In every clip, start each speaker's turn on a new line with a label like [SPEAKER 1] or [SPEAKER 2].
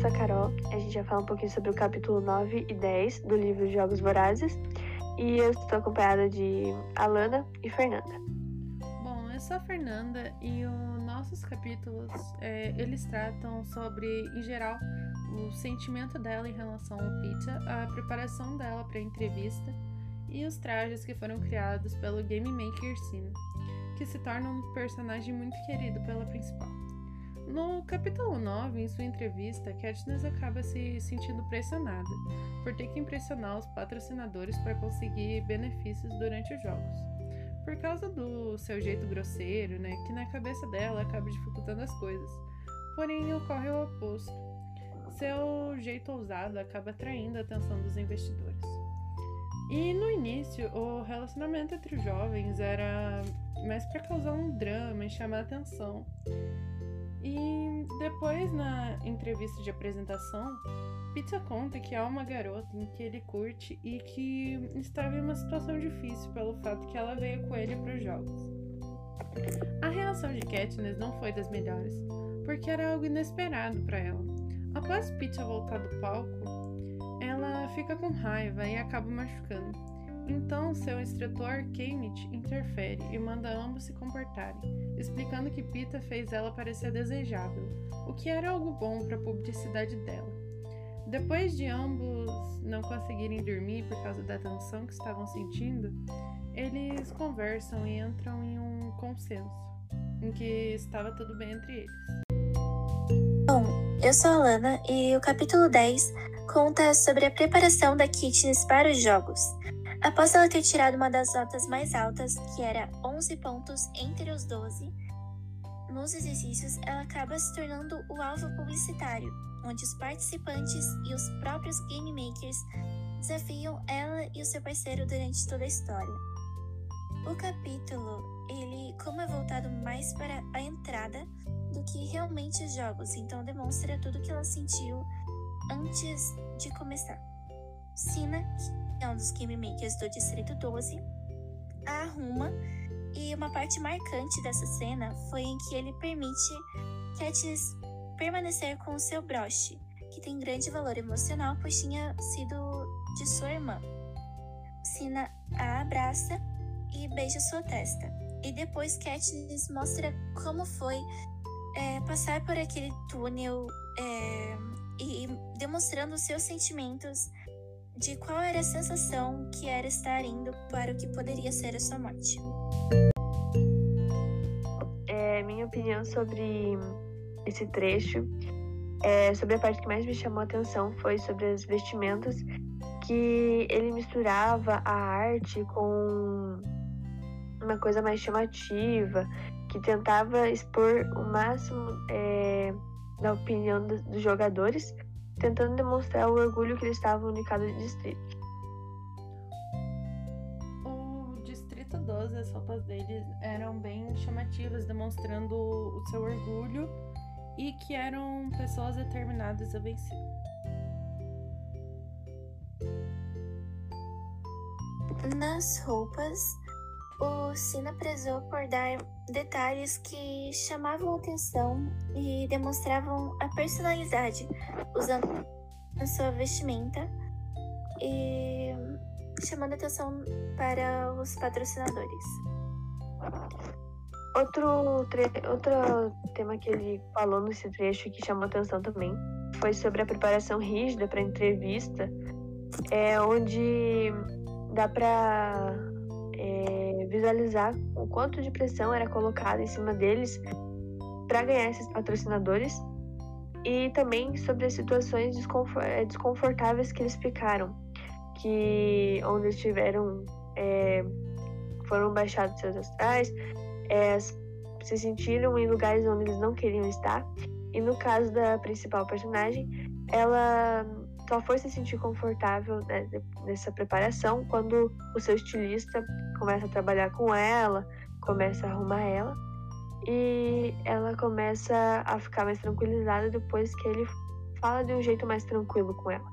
[SPEAKER 1] sou a Carol. A gente vai falar um pouquinho sobre o capítulo 9 e 10 do livro Jogos Vorazes. E eu estou acompanhada de Alana e Fernanda.
[SPEAKER 2] Bom, eu sou a Fernanda e os nossos capítulos, é, eles tratam sobre, em geral, o sentimento dela em relação ao pizza, a preparação dela para a entrevista e os trajes que foram criados pelo Game Maker Sina, que se torna um personagem muito querido pela principal. No capítulo 9, em sua entrevista, Katniss acaba se sentindo pressionada por ter que impressionar os patrocinadores para conseguir benefícios durante os jogos. Por causa do seu jeito grosseiro, né, que na cabeça dela acaba dificultando as coisas. Porém, ocorre o oposto. Seu jeito ousado acaba atraindo a atenção dos investidores. E no início, o relacionamento entre os jovens era mais para causar um drama e chamar atenção. E depois, na entrevista de apresentação, Pizza conta que há uma garota em que ele curte e que estava em uma situação difícil pelo fato que ela veio com ele para os jogos. A reação de Katniss não foi das melhores, porque era algo inesperado para ela. Após Pizza voltar do palco, ela fica com raiva e acaba machucando. Então, seu instrutor, Kenneth, interfere e manda ambos se comportarem, explicando que Pita fez ela parecer desejável, o que era algo bom para a publicidade dela. Depois de ambos não conseguirem dormir por causa da tensão que estavam sentindo, eles conversam e entram em um consenso, em que estava tudo bem entre eles.
[SPEAKER 3] Bom, eu sou a Lana e o capítulo 10 conta sobre a preparação da Katniss para os jogos. Após ela ter tirado uma das notas mais altas, que era 11 pontos entre os 12, nos exercícios ela acaba se tornando o alvo publicitário, onde os participantes e os próprios game makers desafiam ela e o seu parceiro durante toda a história. O capítulo, ele como é voltado mais para a entrada do que realmente os jogos, então demonstra tudo que ela sentiu antes de começar. Sina, que é um dos game makers do Distrito 12, a arruma e uma parte marcante dessa cena foi em que ele permite Katniss permanecer com o seu broche, que tem grande valor emocional, pois tinha sido de sua irmã. Sina a abraça e beija sua testa. E depois Katniss mostra como foi é, passar por aquele túnel é, e demonstrando seus sentimentos de qual era a sensação que era estar indo para o que poderia ser a sua morte.
[SPEAKER 1] É, minha opinião sobre esse trecho, é, sobre a parte que mais me chamou a atenção foi sobre as vestimentas que ele misturava a arte com uma coisa mais chamativa, que tentava expor o máximo é, da opinião dos jogadores, tentando demonstrar o orgulho que eles estavam de cada distrito.
[SPEAKER 2] O Distrito 12, as roupas deles eram bem chamativas, demonstrando o seu orgulho e que eram pessoas determinadas a vencer.
[SPEAKER 3] Nas roupas, o Sina prezou por dar detalhes que chamavam atenção e demonstravam a personalidade usando a sua vestimenta e chamando atenção para os patrocinadores.
[SPEAKER 1] Outro, outro tema que ele falou nesse trecho que chamou atenção também foi sobre a preparação rígida para entrevista, é onde dá para é, visualizar o quanto de pressão era colocada em cima deles para ganhar esses patrocinadores e também sobre as situações é, desconfortáveis que eles ficaram, que onde eles tiveram é, foram baixados seus astrais, é, se sentiram em lugares onde eles não queriam estar. E no caso da principal personagem, ela só foi se sentir confortável né, nessa preparação quando o seu estilista começa a trabalhar com ela, começa a arrumar ela e ela começa a ficar mais tranquilizada depois que ele fala de um jeito mais tranquilo com ela.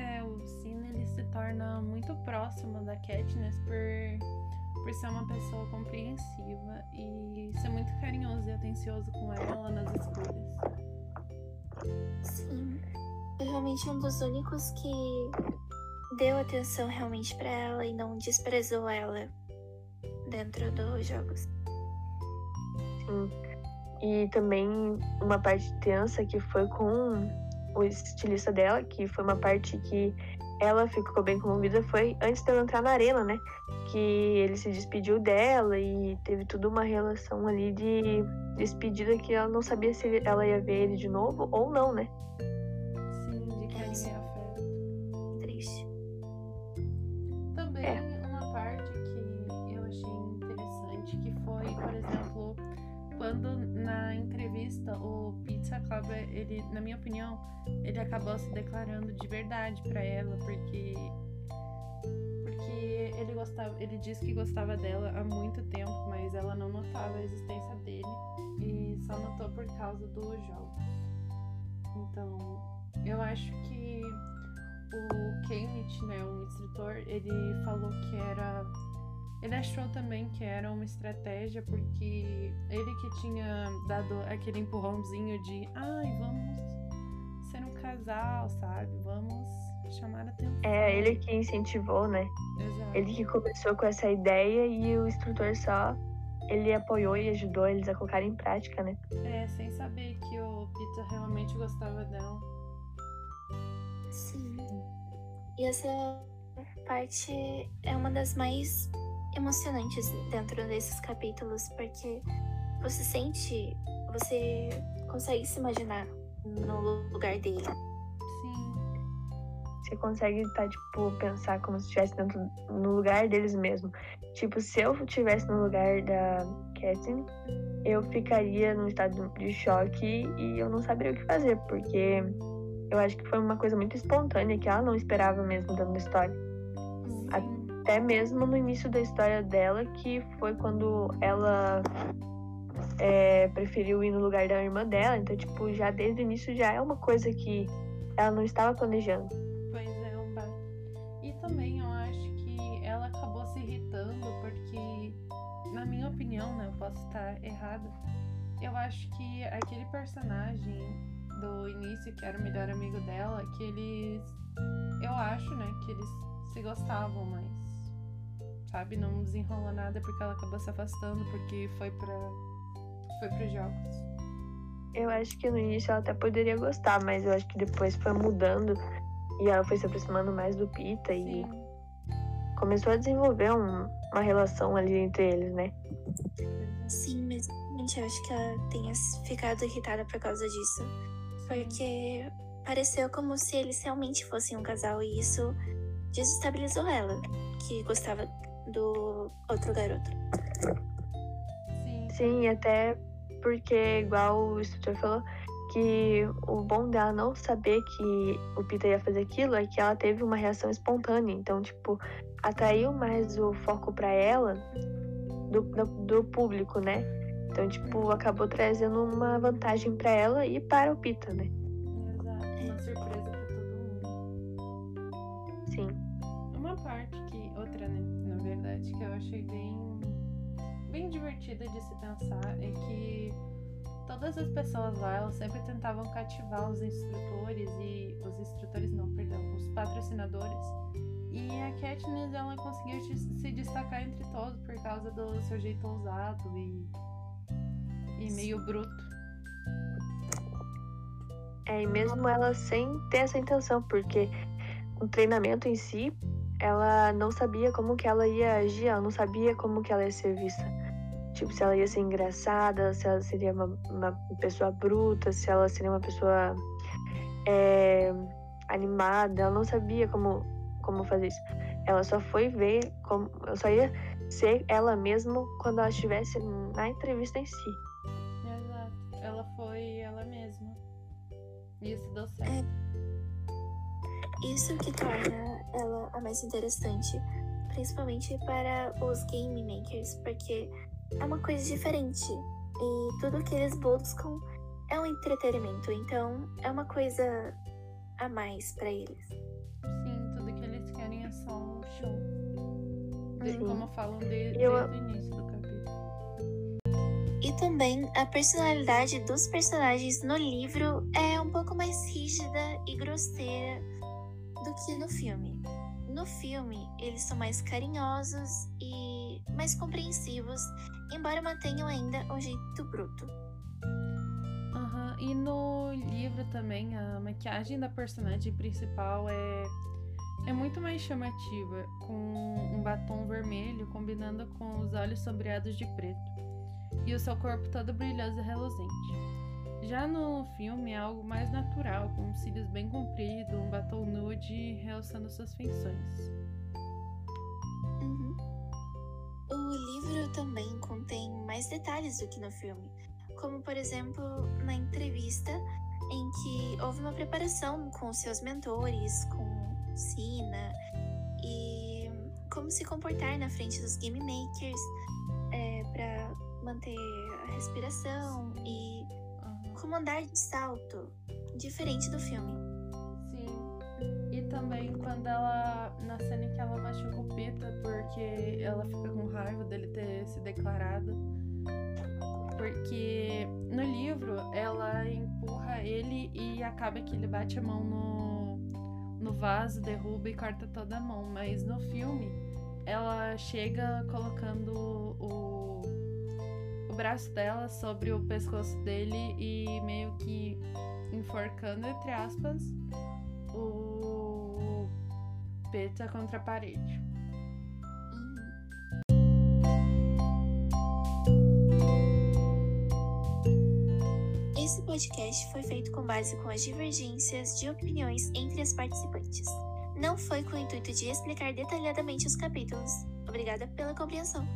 [SPEAKER 2] É, o Sina ele se torna muito próximo da Katniss por, por ser uma pessoa compreensiva e ser muito carinhoso e atencioso com ela nas escolhas.
[SPEAKER 3] Provavelmente um dos únicos que deu atenção realmente para ela e não desprezou ela dentro dos jogos.
[SPEAKER 1] Sim. E também uma parte tensa que foi com o estilista dela, que foi uma parte que ela ficou bem comovida, foi antes dela entrar na arena, né? Que ele se despediu dela e teve toda uma relação ali de despedida que ela não sabia se ela ia ver ele de novo ou não, né?
[SPEAKER 2] Ele, na minha opinião, ele acabou se declarando de verdade pra ela, porque porque ele gostava, ele disse que gostava dela há muito tempo, mas ela não notava a existência dele e só notou por causa dos jogos. Então, eu acho que o Kenneth, né, um instrutor, ele falou que era. Ele achou também que era uma estratégia porque ele que tinha dado aquele empurrãozinho de ai, vamos ser um casal, sabe? Vamos chamar a atenção.
[SPEAKER 1] É ele que incentivou, né?
[SPEAKER 2] Exato.
[SPEAKER 1] Ele que começou com essa ideia e o instrutor só ele apoiou e ajudou eles a colocar em prática, né?
[SPEAKER 2] É, sem saber que o Peter realmente gostava dela.
[SPEAKER 3] Sim. E essa parte é uma das mais emocionantes dentro desses capítulos, porque você sente, você consegue se imaginar no lugar dele.
[SPEAKER 2] Sim,
[SPEAKER 1] Você consegue tá, tipo, pensar como se estivesse dentro no lugar deles mesmo. Tipo, se eu estivesse no lugar da Catherine, eu ficaria num estado de choque e eu não saberia o que fazer, porque eu acho que foi uma coisa muito espontânea que ela não esperava mesmo dentro da história. A-
[SPEAKER 2] sim.
[SPEAKER 1] Até mesmo no início da história dela, que foi quando ela é, preferiu ir no lugar da irmã dela. Então, tipo, já desde o início já é uma coisa que ela não estava planejando.
[SPEAKER 2] Pois é, um. E também eu acho que ela acabou se irritando porque, na minha opinião, né, eu posso estar errada. Eu acho que aquele personagem do início, que era o melhor amigo dela, que eles. Eu acho, né, que eles se gostavam, mas. Sabe, não desenrolou nada porque ela acabou se afastando porque foi pra. Foi pros jogos.
[SPEAKER 1] Eu acho que no início ela até poderia gostar, mas eu acho que depois foi mudando e ela foi se aproximando mais do Pita e
[SPEAKER 2] Sim.
[SPEAKER 1] começou a desenvolver um- uma relação ali entre eles, né?
[SPEAKER 3] Sim, mas realmente eu acho que ela tenha ficado irritada por causa disso. Porque pareceu como se eles realmente fossem um casal e isso desestabilizou ela, que gostava do outro garoto.
[SPEAKER 2] Sim.
[SPEAKER 1] Sim, e até porque, igual o instrutor falou, que o bom dela não saber que o Peter ia fazer aquilo é que ela teve uma reação espontânea. Então, tipo, atraiu mais o foco pra ela do, do, do público, né? Então, tipo, acabou trazendo uma vantagem pra ela e para o Peter, né?
[SPEAKER 2] Exato. Uma surpresa pra todo mundo.
[SPEAKER 1] Sim.
[SPEAKER 2] Uma parte que, outra, né, verdade, que eu achei bem, bem divertida de se pensar é que todas as pessoas lá, elas sempre tentavam cativar os instrutores e, os instrutores não, perdão, os patrocinadores. E a Katniss, ela conseguiu se destacar entre todos por causa do seu jeito ousado e, e meio bruto.
[SPEAKER 1] É, e mesmo ela sem ter essa intenção, porque o treinamento em si, ela não sabia como que ela ia agir, ela não sabia como que ela ia ser vista. Tipo, se ela ia ser engraçada, se ela seria uma, uma pessoa bruta, se ela seria uma pessoa é, animada, ela não sabia como, como fazer isso. Ela só foi ver como. Ela só ia ser ela mesma quando ela estivesse na entrevista em si.
[SPEAKER 2] Exato. Ela foi ela mesma. E isso deu certo.
[SPEAKER 3] Isso que torna ela a mais interessante, principalmente para os game makers, porque é uma coisa diferente e tudo que eles buscam é um entretenimento, então é uma coisa a mais para eles.
[SPEAKER 2] Sim, tudo que eles querem é só um show. De-
[SPEAKER 1] Sim.
[SPEAKER 2] como falam de- desde
[SPEAKER 1] Eu-
[SPEAKER 2] o início do capítulo.
[SPEAKER 3] E também a personalidade dos personagens no livro é um pouco mais rígida e grosseira do que no filme. No filme, eles são mais carinhosos e mais compreensivos, embora mantenham ainda um jeito bruto.
[SPEAKER 2] Uhum. E no livro também, a maquiagem da personagem principal é, é muito mais chamativa, com um batom vermelho combinando com os olhos sombreados de preto, e o seu corpo todo brilhoso e reluzente. Já no filme é algo mais natural, com cílios bem compridos, um batom nude realçando suas feições.
[SPEAKER 3] Uhum. O livro também contém mais detalhes do que no filme, como por exemplo na entrevista em que houve uma preparação com seus mentores, com Sina, e como se comportar na frente dos game makers é, para manter a respiração e como andar de salto, diferente do filme.
[SPEAKER 2] Sim. E também quando ela. Na cena em que ela machuca o Pita, porque ela fica com raiva dele ter se declarado. Porque no livro ela empurra ele e acaba que ele bate a mão no, no vaso, derruba e corta toda a mão. Mas no filme ela chega colocando o braço dela sobre o pescoço dele e meio que enforcando, entre aspas, o Peta contra a parede.
[SPEAKER 3] Esse podcast foi feito com base com as divergências de opiniões entre as participantes. Não foi com o intuito de explicar detalhadamente os capítulos. Obrigada pela compreensão.